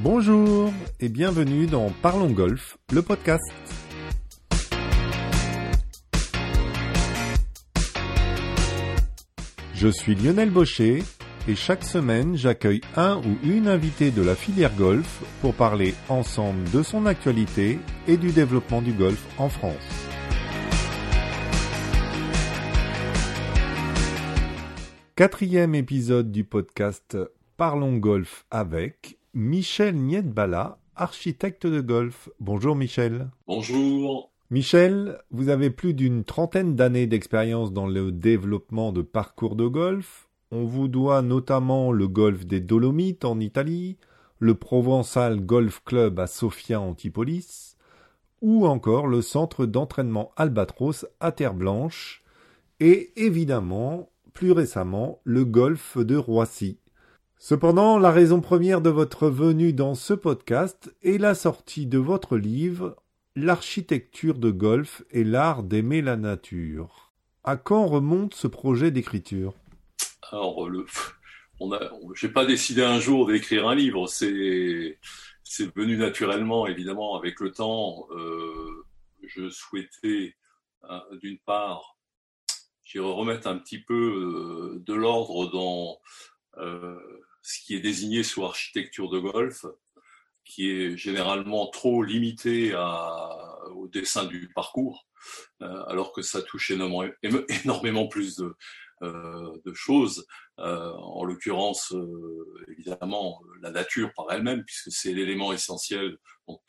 Bonjour et bienvenue dans Parlons Golf, le podcast. Je suis Lionel Baucher et chaque semaine j'accueille un ou une invitée de la filière golf pour parler ensemble de son actualité et du développement du golf en France. Quatrième épisode du podcast Parlons Golf avec Michel Niedbala, architecte de golf. Bonjour Michel. Bonjour. Michel, vous avez plus d'une trentaine d'années d'expérience dans le développement de parcours de golf. On vous doit notamment le golf des Dolomites en Italie, le Provençal Golf Club à Sofia Antipolis, ou encore le centre d'entraînement Albatros à Terre Blanche, et évidemment, plus récemment, le golf de Roissy. Cependant, la raison première de votre venue dans ce podcast est la sortie de votre livre L'architecture de golf et l'art d'aimer la nature. À quand remonte ce projet d'écriture? Alors, le, on a, j'ai pas décidé un jour d'écrire un livre. C'est, c'est venu naturellement, évidemment, avec le temps. Euh, je souhaitais, euh, d'une part, remettre un petit peu euh, de l'ordre dans euh, ce qui est désigné sous architecture de golf qui est généralement trop limité à, au dessin du parcours, euh, alors que ça touche énormément, énormément plus de, euh, de choses. Euh, en l'occurrence, euh, évidemment, la nature par elle-même, puisque c'est l'élément essentiel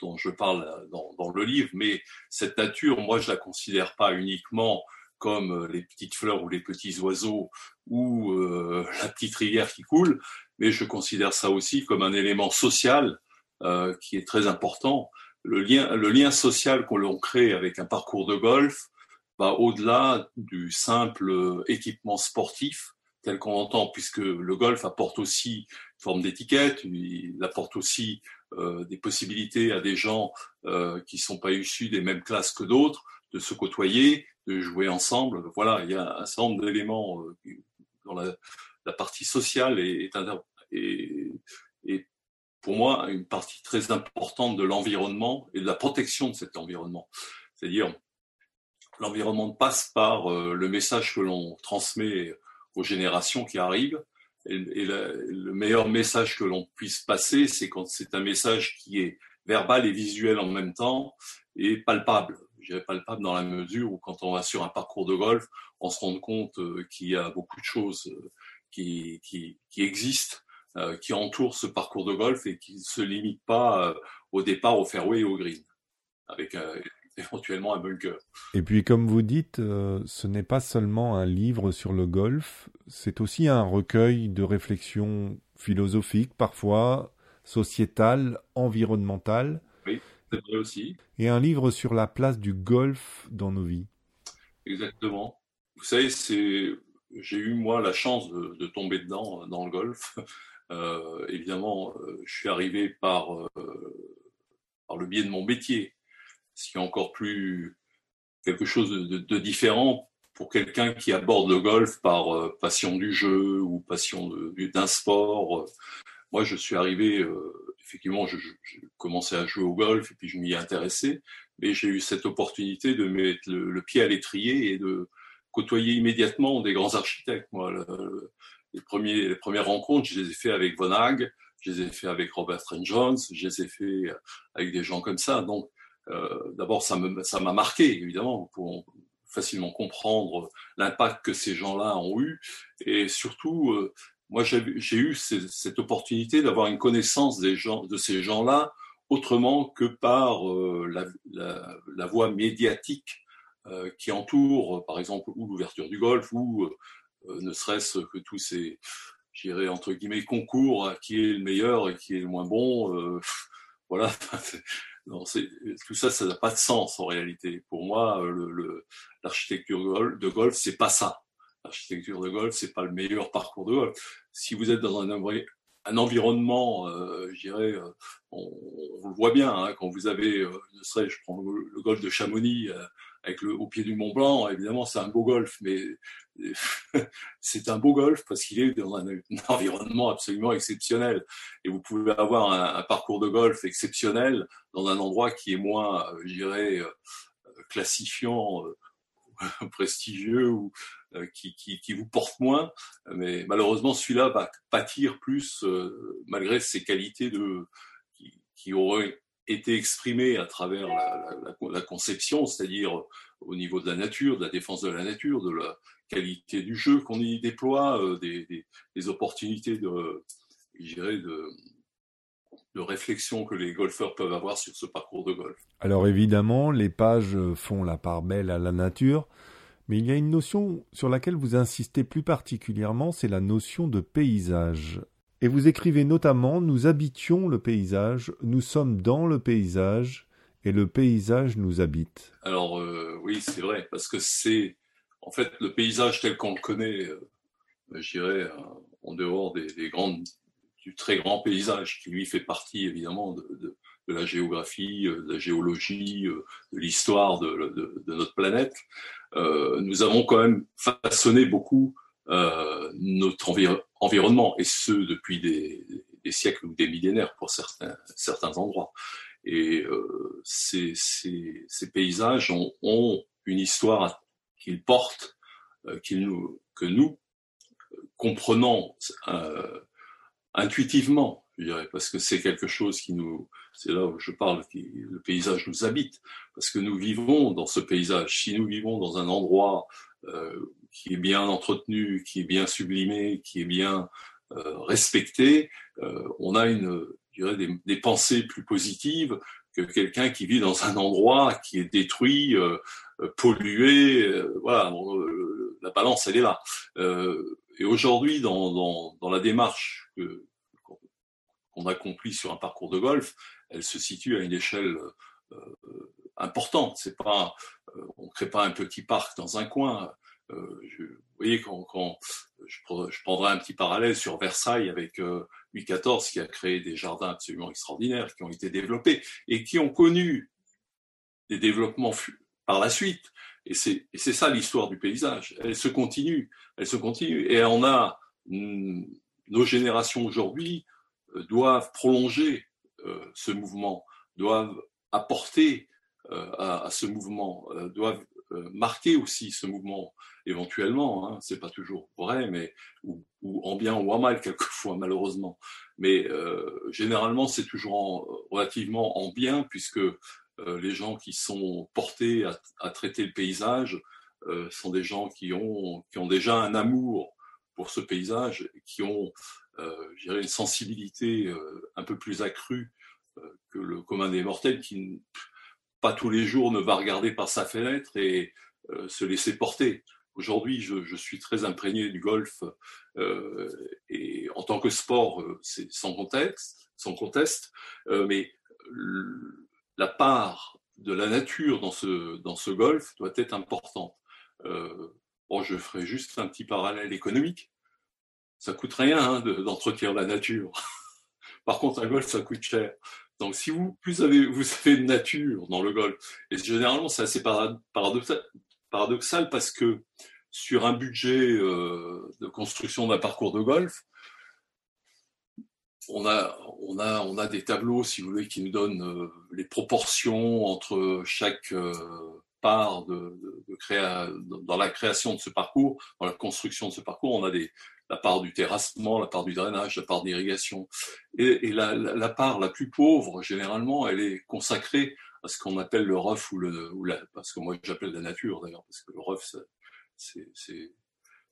dont, je parle dans, dans, le livre. Mais cette nature, moi, je la considère pas uniquement comme les petites fleurs ou les petits oiseaux ou euh, la petite rivière qui coule, mais je considère ça aussi comme un élément social euh, qui est très important. Le lien, social qu'on crée avec un parcours de golf va au-delà du simple équipement sportif tel qu'on l'entend, puisque le golf apporte aussi une forme d'étiquette, il apporte aussi euh, des possibilités à des gens euh, qui sont pas issus des mêmes classes que d'autres de se côtoyer, de jouer ensemble. Voilà, il y a un certain nombre d'éléments dans la, partie sociale et, et, pour moi, une partie très importante de l'environnement et de la protection de cet environnement. C'est-à-dire, l'environnement passe par euh, le message que l'on transmet aux générations qui arrivent. Et, le meilleur message que l'on puisse passer, c'est quand c'est un message qui est verbal et visuel en même temps et palpable. Je dirais palpable dans la mesure où quand on va sur un parcours de golf, on se rend compte euh, qu'il y a beaucoup de choses euh, qui, qui, existent qui entoure ce parcours de golf et qui ne se limite pas euh, au départ au fairway et au green, avec euh, éventuellement un bunker. Et puis, comme vous dites, euh, ce n'est pas seulement un livre sur le golf, c'est aussi un recueil de réflexions philosophiques, parfois sociétales, environnementales. Oui, c'est vrai aussi. Et un livre sur la place du golf dans nos vies. Exactement. Vous savez, c'est j'ai eu moi la chance de, de, tomber dedans dans le golf. Euh, évidemment, euh, je suis arrivé par, euh, par le biais de mon métier, ce qui est encore plus quelque chose de, de différent pour quelqu'un qui aborde le golf par euh, passion du jeu ou passion d'un sport. Moi, je suis arrivé, euh, effectivement, je, commençais à jouer au golf et puis je m'y intéressais, mais j'ai eu cette opportunité de mettre le, pied à l'étrier et de côtoyer immédiatement des grands architectes. Moi, les, premiers, les premières rencontres, je les ai fait avec Von Hag, je les ai fait avec Robert Trent Jones, je les ai fait avec des gens comme ça. Donc, euh, d'abord, ça m'a ça marqué, évidemment, pour facilement comprendre l'impact que ces gens-là ont eu. Et surtout, euh, moi, j'ai eu cette opportunité d'avoir une connaissance des gens, de ces gens-là autrement que par euh, la, la, la, voie médiatique euh, qui entoure, par exemple, ou l'ouverture du golf, ou euh, ne serait-ce que tous ces, j'irais entre guillemets, concours à qui est le meilleur et qui est le moins bon. Euh, voilà. Tout ça, ça n'a pas de sens en réalité. Pour moi, l'architecture le, de golf, c'est pas ça. L'architecture de golf, c'est pas le meilleur parcours de golf. Si vous êtes dans un, environnement, euh, euh, on, le voit bien, hein, quand vous avez, euh, ne serait je prends le, golfe de Chamonix avec le, au pied du Mont Blanc, évidemment c'est un beau golfe, mais c'est un beau golfe parce qu'il est dans un, environnement absolument exceptionnel. Et vous pouvez avoir un, un, parcours de golf exceptionnel dans un endroit qui est moins, je dirais, classifiant prestigieux ou euh, qui, qui, qui, vous porte moins. Mais malheureusement, celui-là va pâtir plus euh, malgré ses qualités de qui, qui, auraient été exprimées à travers la, conception, c'est-à-dire au niveau de la nature, de la défense de la nature, de la qualité du jeu qu'on y déploie, euh, des, opportunités de, de, de réflexion que les golfeurs peuvent avoir sur ce parcours de golf. Alors évidemment, les pages font la part belle à la nature, mais il y a une notion sur laquelle vous insistez plus particulièrement, c'est la notion de paysage. Et vous écrivez notamment Nous habitions le paysage, nous sommes dans le paysage, et le paysage nous habite. Alors euh, oui, c'est vrai, parce que c'est en fait le paysage tel qu'on le connaît, euh, je dirais, euh, en dehors des, des grandes du très grand paysage qui lui fait partie évidemment de, la géographie, de la géologie, de l'histoire de, notre planète. Nous avons quand même façonné beaucoup euh, notre environnement et ce depuis des, siècles ou des millénaires pour certains, certains endroits. Et euh, ces, ces, ces, paysages ont, ont une histoire qu'ils portent, euh, nous, que nous comprenons euh, intuitivement, je dirais, parce que c'est quelque chose qui nous, c'est là où je parle, qui, le paysage nous habite, parce que nous vivons dans ce paysage. Si nous vivons dans un endroit euh, qui est bien entretenu, qui est bien sublimé, qui est bien euh, respecté, euh, on a une, je dirais, des, des, pensées plus positives que quelqu'un qui vit dans un endroit qui est détruit, euh, pollué. Euh, voilà, la balance, elle est là. Et aujourd'hui, dans, dans, dans, la démarche que, qu'on accomplit sur un parcours de golf, elle se situe à une échelle euh, importante. C'est pas, euh, on crée pas un petit parc dans un coin. Euh, je, vous voyez, quand, je, prendrai un petit parallèle sur Versailles avec euh, Louis XIV qui a créé des jardins absolument extraordinaires qui ont été développés et qui ont connu des développements par la suite. Et c'est ça l'histoire du paysage. Elle se continue, elle se continue. Et on a mm, nos générations aujourd'hui euh, doivent prolonger ce mouvement, doivent apporter à, ce mouvement, doivent marquer aussi ce mouvement éventuellement. Hein, c'est pas toujours vrai, mais ou, en bien ou en mal quelquefois malheureusement. Mais généralement c'est toujours en, relativement en bien puisque les gens qui sont portés à, traiter le paysage euh, sont des gens qui ont, qui ont déjà un amour pour ce paysage, qui ont, euh, une sensibilité euh, un peu plus accrue euh, que le commun des mortels, qui pas tous les jours ne va regarder par sa fenêtre et euh, se laisser porter. Aujourd'hui, je, suis très imprégné du golf et en tant que sport, c'est sans contexte, sans conteste, mais la part de la nature dans ce, dans ce golf doit être importante. Euh, bon, je ferai juste un petit parallèle économique. Ça coûte rien hein, d'entretenir la nature. Par contre, un golf, ça coûte cher. Donc, si vous plus avez, vous avez nature dans le golf, et généralement, c'est assez paradoxal, parce que sur un budget euh, de construction d'un parcours de golf, on a, on a, on a des tableaux, si vous voulez, qui nous donnent euh, les proportions entre chaque euh, part de, dans la création de ce parcours, dans la construction de ce parcours, on a des, la part du terrassement, la part du drainage, la part d'irrigation. Et, la, part la plus pauvre, généralement, elle est consacrée à ce qu'on appelle le rough ou le, ou la, parce que moi j'appelle la nature d'ailleurs, parce que le rough, c'est, c'est,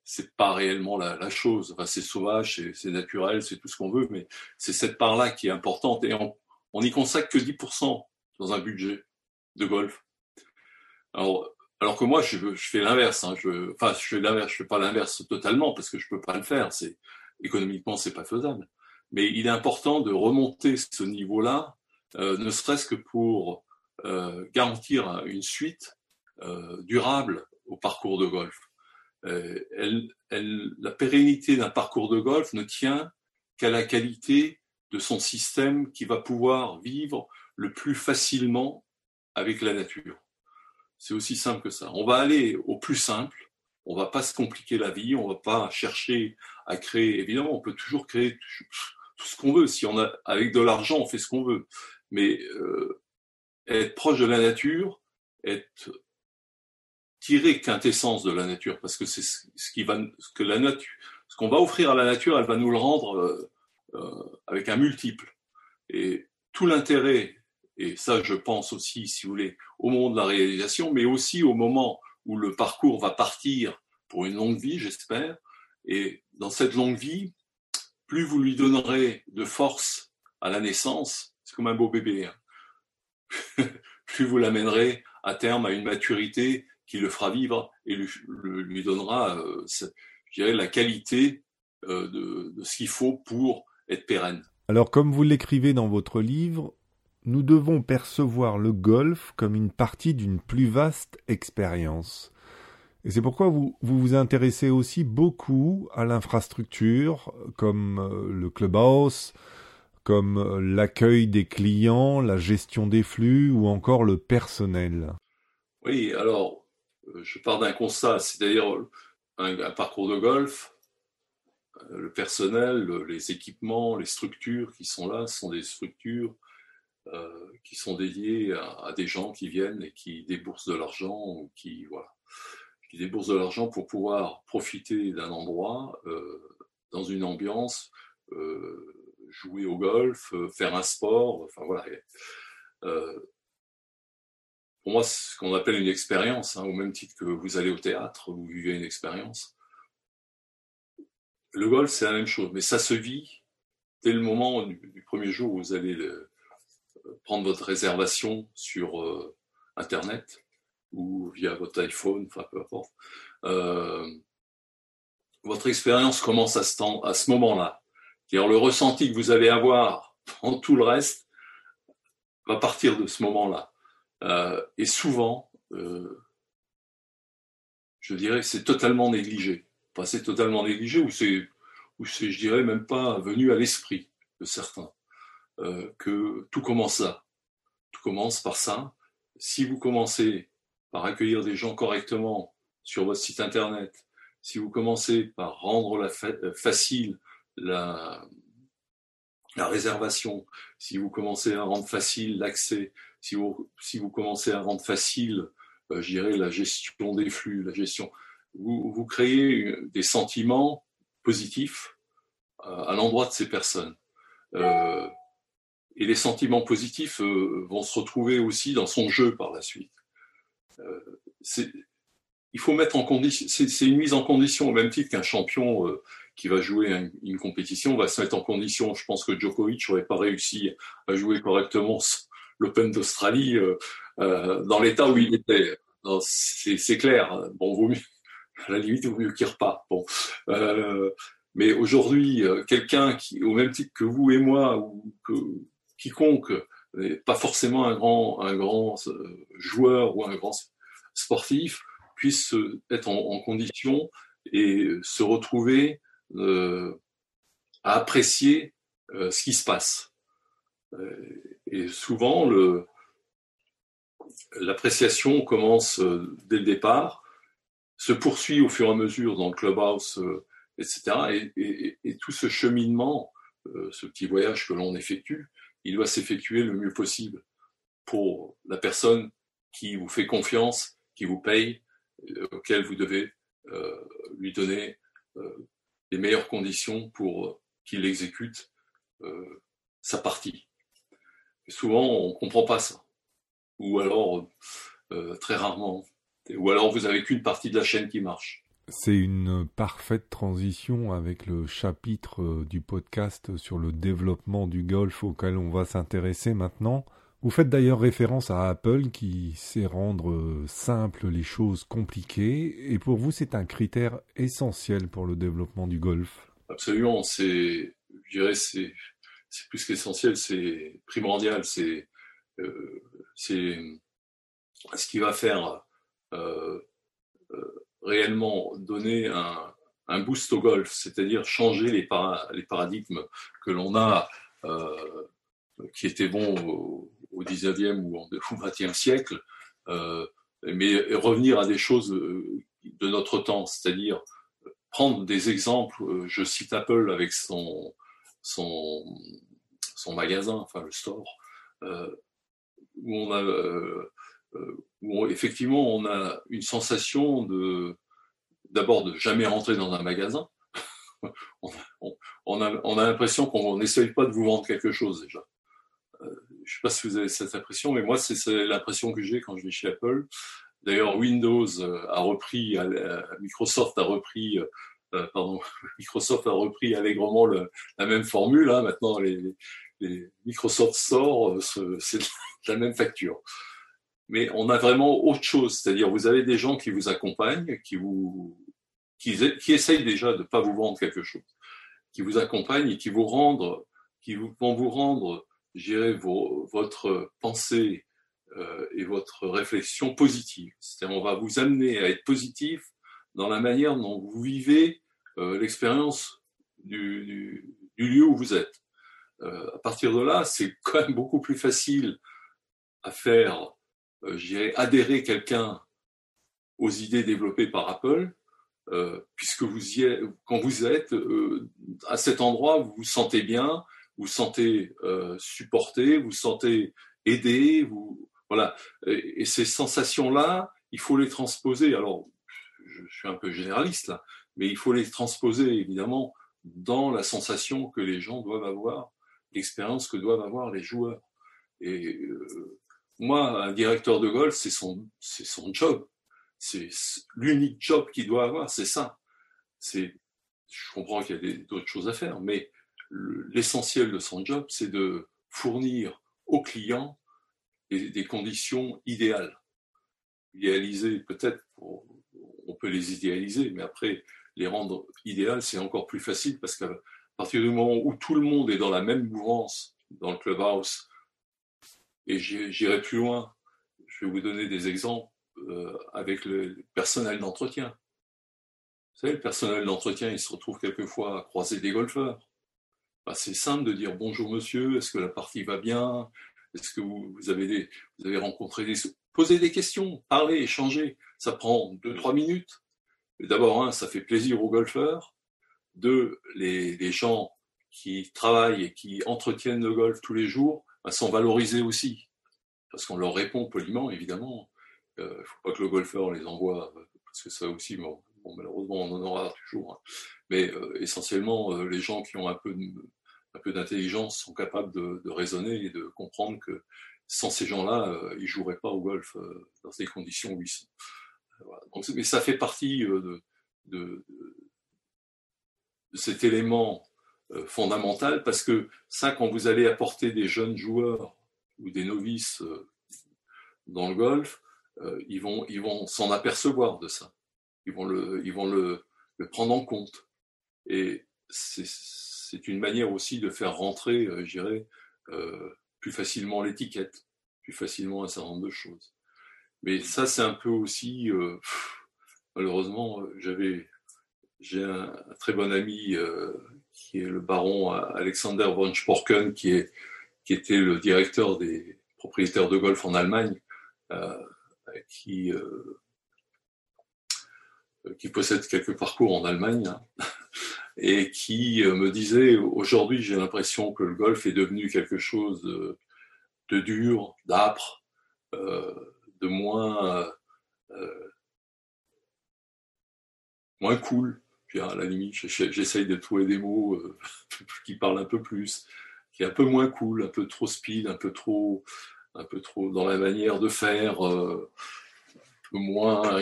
c'est pas réellement la, la chose. Enfin, c'est sauvage, c'est naturel, c'est tout ce qu'on veut, mais c'est cette part-là qui est importante et on, on n'y consacre que 10% dans un budget de golf. Alors, alors que moi, je, fais l'inverse. Hein. Je, enfin, je fais l'inverse. Je fais pas l'inverse totalement parce que je peux pas le faire. C'est économiquement, c'est pas faisable. Mais il est important de remonter ce niveau-là, euh, ne serait-ce que pour euh, garantir une suite euh, durable au parcours de golf. Euh, elle, elle, la pérennité d'un parcours de golf ne tient qu'à la qualité de son système qui va pouvoir vivre le plus facilement avec la nature. C'est aussi simple que ça. On va aller au plus simple, on va pas se compliquer la vie, on va pas chercher à créer. Évidemment, on peut toujours créer tout ce qu'on veut. Si on a avec de l'argent, on fait ce qu'on veut. Mais euh, être proche de la nature, être tirer quintessence de la nature, parce que c'est ce qui va, ce que la nature, ce qu'on va offrir à la nature, elle va nous le rendre euh, euh, avec un multiple. Et tout l'intérêt, et ça je pense aussi, si vous voulez, au moment de la réalisation, mais aussi au moment où le parcours va partir pour une longue vie, j'espère. Et dans cette longue vie, plus vous lui donnerez de force à la naissance, c'est comme un beau bébé, hein. plus vous l'amènerez à terme à une maturité qui le fera vivre et lui, donnera, euh, je dirais, la qualité euh, de, de, ce qu'il faut pour être pérenne. Alors, comme vous l'écrivez dans votre livre, nous devons percevoir le golf comme une partie d'une plus vaste expérience. Et c'est pourquoi vous, vous, intéressez aussi beaucoup à l'infrastructure, comme euh, le clubhouse, comme euh, l'accueil des clients, la gestion des flux ou encore le personnel. Oui, alors euh, je pars d'un constat, c'est-à-dire un, parcours de golf, le personnel, les équipements, les structures qui sont là sont des structures qui sont dédiées à, des gens qui viennent et qui déboursent de l'argent ou qui voilà qui déboursent de l'argent pour pouvoir profiter d'un endroit euh, dans une ambiance, euh, jouer au golf, euh, faire un sport, enfin voilà. pour moi, ce qu'on appelle une expérience, hein, au même titre que vous allez au théâtre, vous vivez une expérience. Le golf, c'est la même chose, mais ça se vit dès le moment du, premier jour où vous allez prendre votre réservation sur Internet ou via votre iPhone, enfin peu importe. Euh, votre expérience commence à ce, à ce moment-là. le ressenti que vous allez avoir dans tout le reste va partir de ce moment-là. Euh, et souvent, euh, je dirais que c'est totalement négligé. Enfin, c'est totalement négligé ou c'est, je dirais, même pas venu à l'esprit de certains. Euh, que tout commence là. Tout commence par ça. Si vous commencez par accueillir des gens correctement sur votre site internet, si vous commencez par rendre euh, facile la, la réservation, si vous commencez à rendre facile l'accès, si vous, si vous commencez à rendre facile, euh, je dirais, la gestion des flux, la gestion, vous, vous créez des sentiments positifs à l'endroit de ces personnes. Et les sentiments positifs euh, vont se retrouver aussi dans son jeu par la suite. Euh, il faut mettre en condition, c'est une mise en condition au même titre qu'un champion euh, qui va jouer une, compétition va se mettre en condition. Je pense que Djokovic n'aurait pas réussi à jouer correctement l'Open d'Australie euh, dans l'état où il était. C'est clair. Bon, vaut mieux, à la limite, vaut mieux qu'il repart. Bon. mais aujourd'hui, quelqu'un qui, au même titre que vous et moi, ou que quiconque, pas forcément un grand, grand joueur ou un grand sportif, puisse être en, condition et se retrouver euh, à apprécier euh, ce qui se passe. Euh, et souvent, l'appréciation commence dès le départ, se poursuit au fur et à mesure dans le clubhouse, etc. Et, et, tout ce cheminement, ce petit voyage que l'on effectue, il doit s'effectuer le mieux possible pour la personne qui vous fait confiance, qui vous paye, euh, auquel vous devez euh, lui donner euh, les meilleures conditions pour qu'il exécute sa partie. souvent, on ne comprend pas ça. Ou alors, très rarement. Ou alors, vous n'avez qu'une partie de la chaîne qui marche. C'est une parfaite transition avec le chapitre euh, du podcast sur le développement du golf auquel on va s'intéresser maintenant. Vous faites d'ailleurs référence à Apple qui sait rendre euh, simples les choses compliquées et pour vous c'est un critère essentiel pour le développement du golf. Absolument, c'est, je dirais, c'est, plus qu'essentiel, c'est primordial, c'est, euh, c'est ce qui va faire réellement donner un, boost au golf, c'est-à-dire changer les, paradigmes que l'on a, euh, qui étaient bons au, au 19e ou au 20e siècle, euh, mais revenir à des choses euh, de notre temps, c'est-à-dire prendre des exemples. Je cite Apple avec son, magasin, enfin le store, où on a, euh, où effectivement on a une sensation de d'abord de jamais rentrer dans un magasin. on, a, on l'impression qu'on n'essaye pas de vous vendre quelque chose déjà. je ne sais pas si vous avez cette impression, mais moi c'est l'impression que j'ai quand je vais chez Apple. D'ailleurs, Windows euh, a repris, Microsoft a repris, euh, euh, pardon, Microsoft a repris allègrement la même formule. Hein. Maintenant, les, Microsoft Store, c'est la même facture. Mais on a vraiment autre chose, c'est-à-dire vous avez des gens qui vous accompagnent, qui vous, qui, qui essayent déjà de ne pas vous vendre quelque chose, qui vous accompagnent et qui vous rendent, qui vont vous rendre, je votre pensée euh, et votre réflexion positive. C'est-à-dire, on va vous amener à être positif dans la manière dont vous vivez euh, l'expérience du, du, du, lieu où vous êtes. Euh, à partir de là, c'est quand même beaucoup plus facile à faire, euh, je adhérer quelqu'un aux idées développées par Apple, euh, puisque vous quand vous êtes euh, à cet endroit, vous vous sentez bien, vous vous sentez supporté, vous vous sentez aidé, vous, voilà. Et, ces sensations-là, il faut les transposer. Alors, je, suis un peu généraliste mais il faut les transposer évidemment dans la sensation que les gens doivent avoir, l'expérience que doivent avoir les joueurs. Et moi, un directeur de golf, c'est son, c'est son job. C'est l'unique job qu'il doit avoir, c'est ça. C'est, je comprends qu'il y a d'autres choses à faire, mais l'essentiel de son job, c'est de fournir aux clients des, conditions idéales. Idéalisées, peut-être, on peut les idéaliser, mais après, les rendre idéales, c'est encore plus facile parce qu'à partir du moment où tout le monde est dans la même mouvance dans le clubhouse, et j'irai plus loin, je vais vous donner des exemples euh, avec le personnel d'entretien. Vous savez, le personnel d'entretien, il se retrouve quelquefois à croiser des golfeurs. Bah, c'est simple de dire bonjour monsieur, est-ce que la partie va bien? Est-ce que vous, avez rencontré des... Posez des questions, parlez, échangez. Ça prend deux, trois minutes. D'abord, un, ça fait plaisir aux golfeurs. Deux, les, gens qui travaillent et qui entretiennent le golf tous les jours bah, sont valorisés aussi. Parce qu'on leur répond poliment, évidemment. Il euh, ne faut pas que le golfeur les envoie, parce que ça aussi, bon, malheureusement, on en aura toujours. Hein. Mais euh, essentiellement, euh, les gens qui ont un peu de, un peu d'intelligence sont capables de, raisonner et de comprendre que sans ces gens-là, euh, ils ne joueraient pas au golf euh, dans ces conditions où ils sont. mais ça fait partie euh, de, cet élément fondamental parce que ça, quand vous allez apporter des jeunes joueurs ou des novices dans le golf, ils vont, ils vont s'en apercevoir de ça. Ils vont le, ils vont le, le prendre en compte. Et c'est une manière aussi de faire rentrer, euh, je dirais, euh, plus facilement l'étiquette, plus facilement un certain nombre de choses. Mais ça, c'est un peu aussi, euh, malheureusement, j'avais, j'ai un, très bon ami qui est le baron Alexander von Sporken, qui était le directeur des propriétaires de golf en Allemagne, qui qui possède quelques parcours en Allemagne. Hein et qui euh, me disait aujourd'hui j'ai l'impression que le golf est devenu quelque chose de, dur, d'âpre, euh, de moins euh, moins cool. À la limite, j'essaye de trouver des mots qui parlent un peu plus, qui est un peu moins cool, un peu trop speed, un peu trop, un peu trop dans la manière de faire, un peu moins,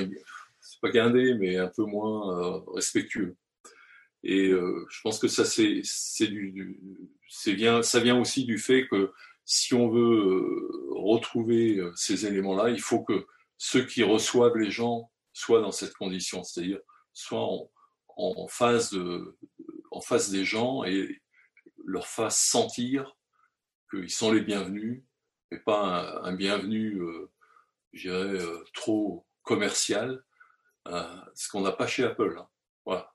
c'est pas guindé, mais un peu moins respectueux. Et euh, je pense que ça, c'est, c'est c'est bien, ça vient aussi du fait que si on veut euh, retrouver euh, ces éléments-là, il faut que ceux qui reçoivent les gens soient dans cette condition, c'est-à-dire soient en, en, face en face des gens et leur fassent sentir qu'ils sont les bienvenus, et pas un, bienvenu, euh, je dirais, trop commercial, ce qu'on n'a pas chez Apple. Hein. Voilà.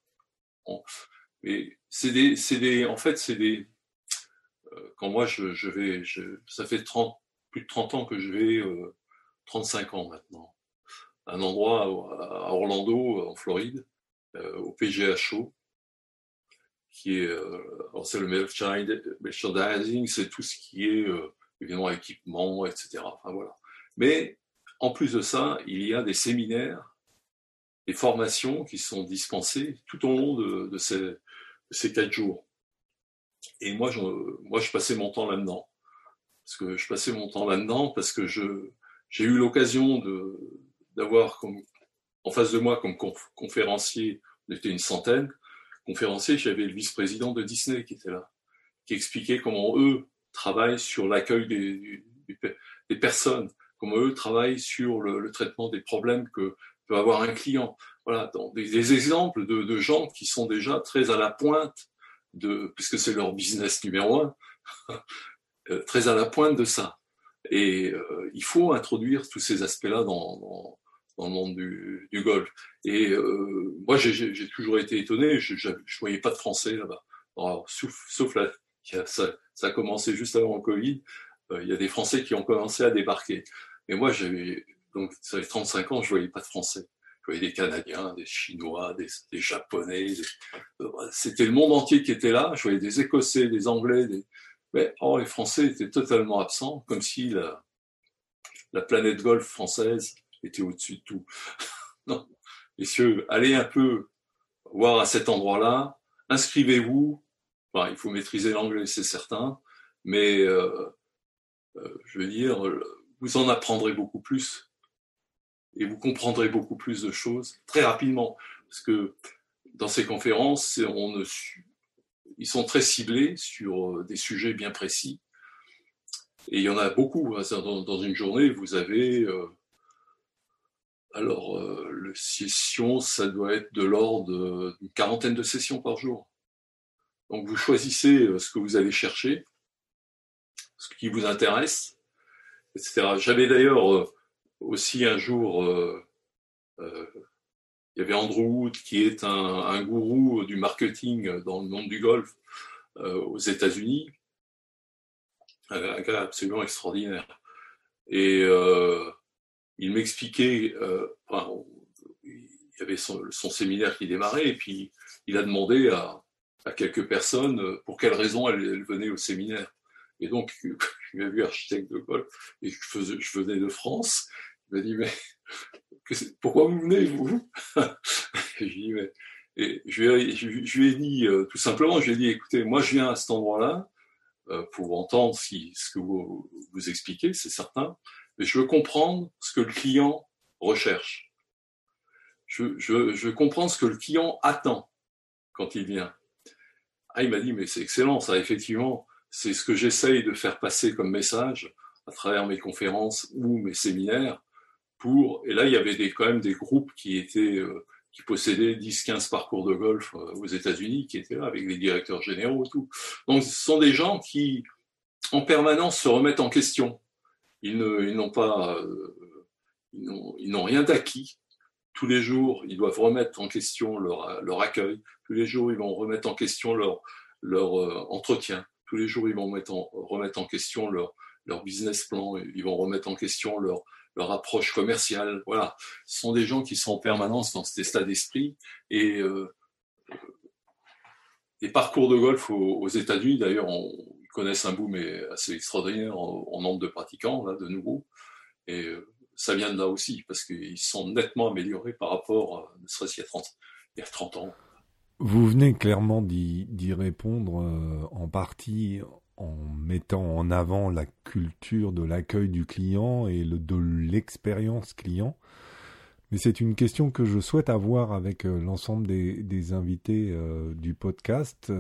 mais c'est des, en fait, c'est des. Euh, quand moi je, vais, ça fait 30, plus de 30 ans que je vais, 35 ans maintenant, un endroit à Orlando, en Floride, au PGHO, qui est, c'est le merchandising, c'est tout ce qui est évidemment équipement, etc. Enfin voilà. Mais en plus de ça, il y a des séminaires, des formations qui sont dispensées tout au long de, ces, quatre jours. Et moi, je, moi, je passais mon temps là-dedans. Parce que je passais mon temps là-dedans parce que j'ai eu l'occasion d'avoir comme, en face de moi comme conférencier, on était une centaine, conférencier, j'avais le vice-président de Disney qui était là, qui expliquait comment eux travaillent sur l'accueil des, personnes, comment eux travaillent sur le, traitement des problèmes que peut avoir un client. Voilà, donc des, exemples de, de, gens qui sont déjà très à la pointe de, puisque c'est leur business numéro un, euh, très à la pointe de ça. Et euh, il faut introduire tous ces aspects-là dans, dans, dans, le monde du, golf. Et euh, moi, j'ai toujours été étonné, je ne voyais pas de Français là-bas, sauf, sauf là, ça, ça, a commencé juste avant le Covid, euh, il y a des Français qui ont commencé à débarquer. Mais moi, j'avais donc ça fait 35 ans, je voyais pas de Français. Je voyais des Canadiens, des Chinois, des, Japonais. Euh, c'était le monde entier qui était là. Je voyais des Écossais, des Anglais. Des... Mais oh, les Français étaient totalement absents, comme si la planète golf française était au-dessus de tout. non, messieurs, allez un peu voir à cet endroit-là. Inscrivez-vous. il faut maîtriser l'anglais, c'est certain, mais euh, euh, je veux dire, vous en apprendrez beaucoup plus et vous comprendrez beaucoup plus de choses très rapidement. Parce que dans ces conférences, ils sont très ciblés sur euh, des sujets bien précis. Et il y en a beaucoup. Dans, une journée, vous avez. Euh, alors, le session, ça doit être de l'ordre d'une quarantaine de sessions par jour. Donc, vous choisissez ce que vous allez chercher ce qui vous intéresse, etc. J'avais d'ailleurs euh, aussi un jour, euh, euh, il y avait Andrew Wood qui est un, gourou du marketing dans le monde du golf aux États-Unis, un gars absolument extraordinaire. Et il m'expliquait, il y avait son, séminaire qui démarrait, et puis il a demandé à, quelques personnes pour quelles raisons elles venaient au séminaire. Et donc, je m'ai vu architecte de golf et je, venais de France. Il m'a dit, mais pourquoi vous venez, vous? Et je, lui ai, dit, euh, tout simplement, je lui ai dit, écoutez, moi je viens à cet endroit-là euh, pour entendre ce que vous, vous expliquez, c'est certain, mais je veux comprendre ce que le client recherche. Je, je, je veux comprendre ce que le client attend quand il vient. Ah, il m'a dit, mais c'est excellent, ça, effectivement c'est ce que j'essaye de faire passer comme message à travers mes conférences ou mes séminaires. Et là, il y avait quand même des groupes qui étaient, euh, qui possédaient 10-15 parcours de golf euh, aux États-Unis, qui étaient là avec les directeurs généraux tout. Donc, ce sont des gens qui, en permanence, se remettent en question. Ils n'ont pas, euh, ils n'ont rien d'acquis. Tous les jours, ils doivent remettre en question leur, leur accueil. Tous les jours, ils vont remettre en question leur, leur entretien tous les jours, ils vont remettre en question leur, leur business plan, ils vont remettre en question leur, leur approche commerciale. Voilà, ce sont des gens qui sont en permanence dans cet état d'esprit. Et euh, les parcours de golf aux, États-Unis, d'ailleurs, on connaissent un boom assez extraordinaire en, nombre de pratiquants, de nouveau. Et euh, ça vient de là aussi, parce qu'ils sont nettement améliorés par rapport, ne serait-ce qu'il y a 30, il y a 30 ans. Vous venez clairement d'y répondre euh, en partie en mettant en avant la culture de l'accueil du client et de l'expérience client. Mais c'est une question que je souhaite avoir avec euh, l'ensemble des, invités euh, du podcast.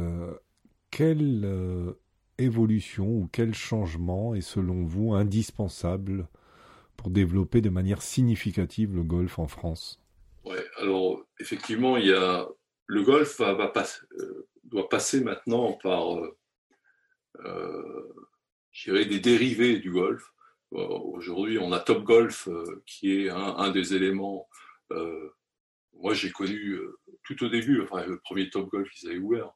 quelle ou quel changement est selon vous indispensable pour développer de manière significative le golf en France? Alors effectivement, il y a le golf euh, doit passer maintenant par, euh, euh des dérivés du golf. Aujourd'hui, on a Top Golf qui est un, des éléments. moi, j'ai connu tout au début, enfin, le premier Top Golf qu'ils avaient ouvert.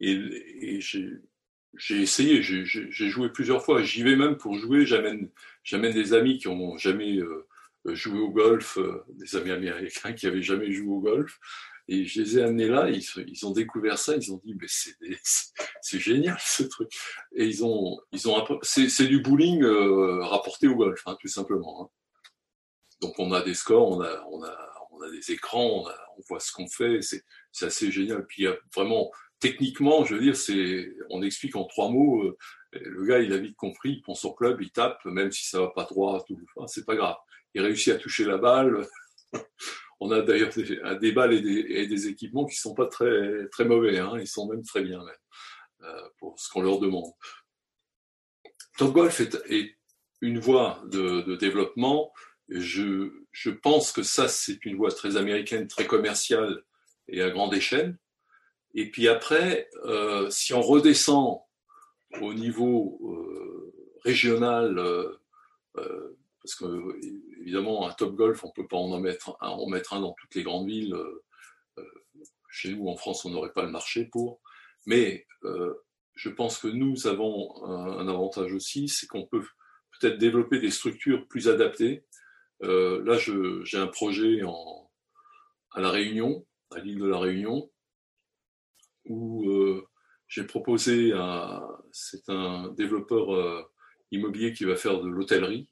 Et, j'ai essayé, j'ai joué plusieurs fois. J'y vais même pour jouer. J'amène des amis qui n'ont jamais joué au golf, des amis américains qui n'avaient jamais joué au golf. Et je les ai amenés là, ils, ils ont découvert ça, ils ont dit, mais c'est génial ce truc. Et ils ont, ils ont c'est du bowling euh, rapporté au golf, hein, tout simplement. Hein. Donc on a des scores, on a, on a, on a des écrans, on, a, on voit ce qu'on fait, c'est assez génial. Puis il y a vraiment, techniquement, je veux dire, c'est, on explique en trois mots. Euh, le gars, il a vite compris, il prend son club, il tape, même si ça va pas droit, tout, enfin, c'est pas grave. Il réussit à toucher la balle. On a d'ailleurs des, balles et des, équipements qui sont pas très, très mauvais, hein. ils sont même très bien euh, pour ce qu'on leur demande. Top Golf est, une voie de, développement. Je, je, pense que ça, c'est une voie très américaine, très commerciale et à grande échelle. Et puis après, euh, si on redescend au niveau euh, régional, parce que évidemment, un top golf, on ne peut pas en mettre un, en mettre un dans toutes les grandes villes. Euh, euh, chez nous, en France, on n'aurait pas le marché pour. Mais euh, je pense que nous avons un, avantage aussi, c'est qu'on peut peut-être développer des structures plus adaptées. là, j'ai un projet à La Réunion, à l'île de La Réunion, où j'ai proposé à. C'est un développeur immobilier qui va faire de l'hôtellerie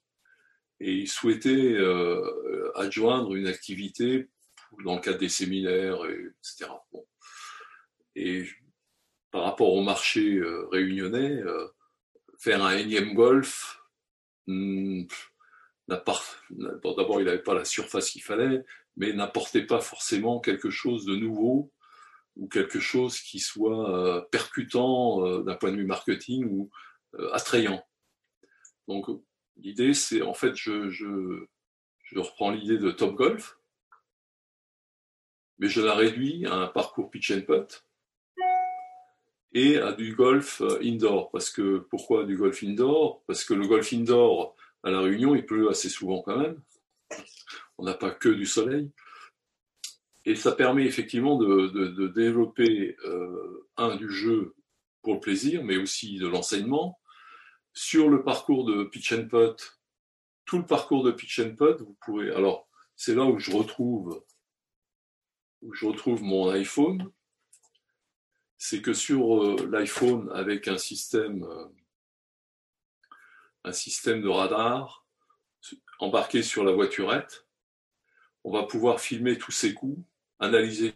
et il souhaitait euh, adjoindre une activité dans le cadre des séminaires, etc. Et par rapport au marché euh, réunionnais, euh, faire un énième golf, hmm, d'abord il n'avait pas la surface qu'il fallait, mais n'apportait pas forcément quelque chose de nouveau ou quelque chose qui soit percutant d'un point de vue marketing ou attrayant. Donc L'idée, c'est en fait, je, je, reprends l'idée de Top Golf, mais je la réduis à un parcours pitch and putt et à du golf euh, indoor. Parce que pourquoi du golf indoor? Parce que le golf indoor à la Réunion, il pleut assez souvent quand même. On n'a pas que du soleil. Et ça permet effectivement de, développer euh, un du jeu pour le plaisir, mais aussi de l'enseignement, sur le parcours de Pitch and Putt, tout le parcours de Pitch and Putt, vous pourrez. Alors, c'est là où je retrouve où je retrouve mon iPhone. C'est que sur euh, l'iPhone, avec un système, euh, un système de radar embarqué sur la voiturette, on va pouvoir filmer tous ces coups, analyser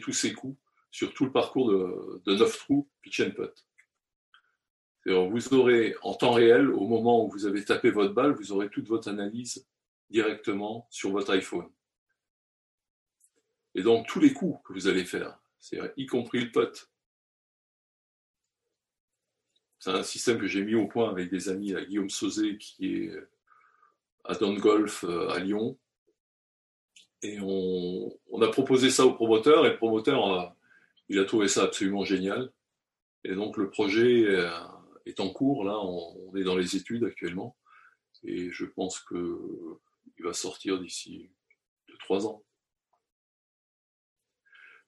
tous ces coups sur tout le parcours de, de 9 trous pitch and putt vous aurez en temps réel, au moment où vous avez tapé votre balle, vous aurez toute votre analyse directement sur votre iPhone. Et donc tous les coups que vous allez faire, y compris le putt. C'est un système que j'ai mis au point avec des amis, à Guillaume Sauzé qui est à Don Golf euh, à Lyon. Et on, a proposé ça au promoteur et le promoteur, il a trouvé ça absolument génial. Et donc le projet euh, est en cours. Là, on, est dans les études actuellement. Et je pense qu'il va sortir d'ici deux, trois ans.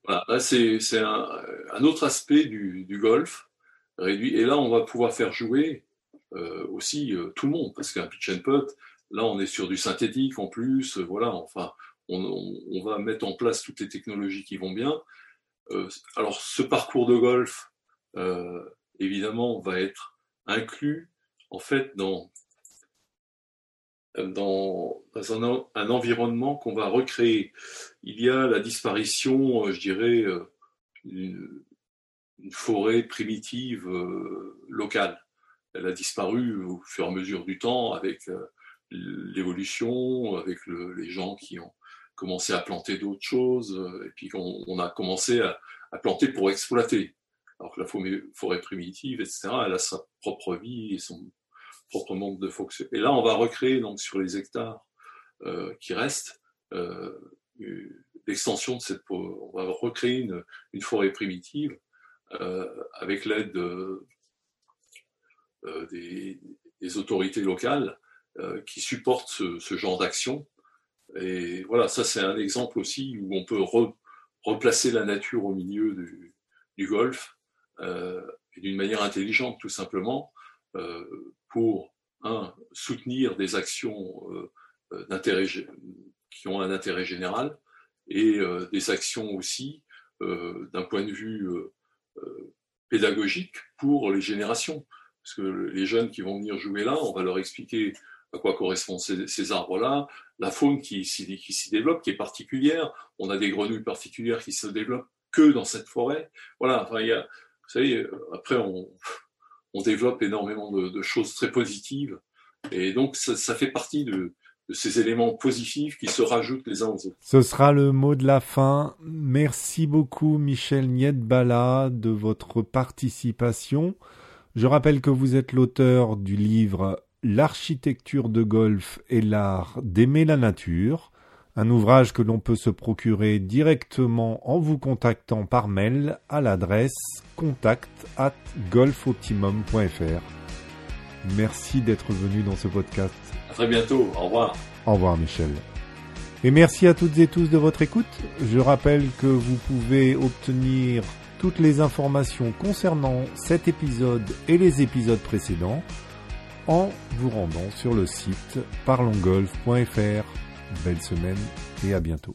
Voilà, là, c'est un, autre aspect du, golf réduit. Et là, on va pouvoir faire jouer euh, aussi euh, tout le monde, parce qu'un pitch and putt, là, on est sur du synthétique en plus. voilà, enfin, on, va mettre en place toutes les technologies qui vont bien. Euh, alors, ce parcours de golf, évidemment, va être inclus en fait dans, dans, un, environnement qu'on va recréer. Il y a la disparition, euh, je dirais, euh, d'une forêt primitive euh, locale. Elle a disparu au fur et à mesure du temps avec l'évolution, avec les gens qui ont commencé à planter d'autres choses, et puis on, a commencé à planter pour exploiter alors que la forêt primitive, etc., elle a sa propre vie et son propre monde de fonction. Et là, on va recréer donc sur les hectares euh, qui restent euh, l'extension de cette on va recréer une, une forêt primitive euh, avec l'aide euh, des, autorités locales euh, qui supportent ce genre d'action Et voilà, ça c'est un exemple aussi où on peut replacer la nature au milieu du, golf euh, d'une manière intelligente, tout simplement, euh, pour un, soutenir des actions euh, qui ont un intérêt général et des actions aussi d'un point de vue pédagogique pour les générations. Parce que les jeunes qui vont venir jouer là, on va leur expliquer à quoi correspondent ces, arbres-là, la faune qui, s'y développe, qui est particulière. On a des grenouilles particulières qui se développent que dans cette forêt. Voilà, enfin, vous savez, après, on, développe énormément de, choses très positives. Et donc, ça, fait partie de, de ces éléments positifs qui se rajoutent les uns aux autres. Ce sera le mot de la fin. Merci beaucoup Michel Nietbala de votre participation. Je rappelle que vous êtes l'auteur du livre L'architecture de golf et l'art d'aimer la nature, un ouvrage que l'on peut se procurer directement en vous contactant par mail à l'adresse contact at golfoptimum.fr. Merci d'être venu dans ce podcast. À très bientôt. Au revoir. Au revoir Michel. Et merci à toutes et tous de votre écoute. Je rappelle que vous pouvez obtenir toutes les informations concernant cet épisode et les épisodes précédents en vous rendant sur le site parlongolf.fr. Belle semaine et à bientôt.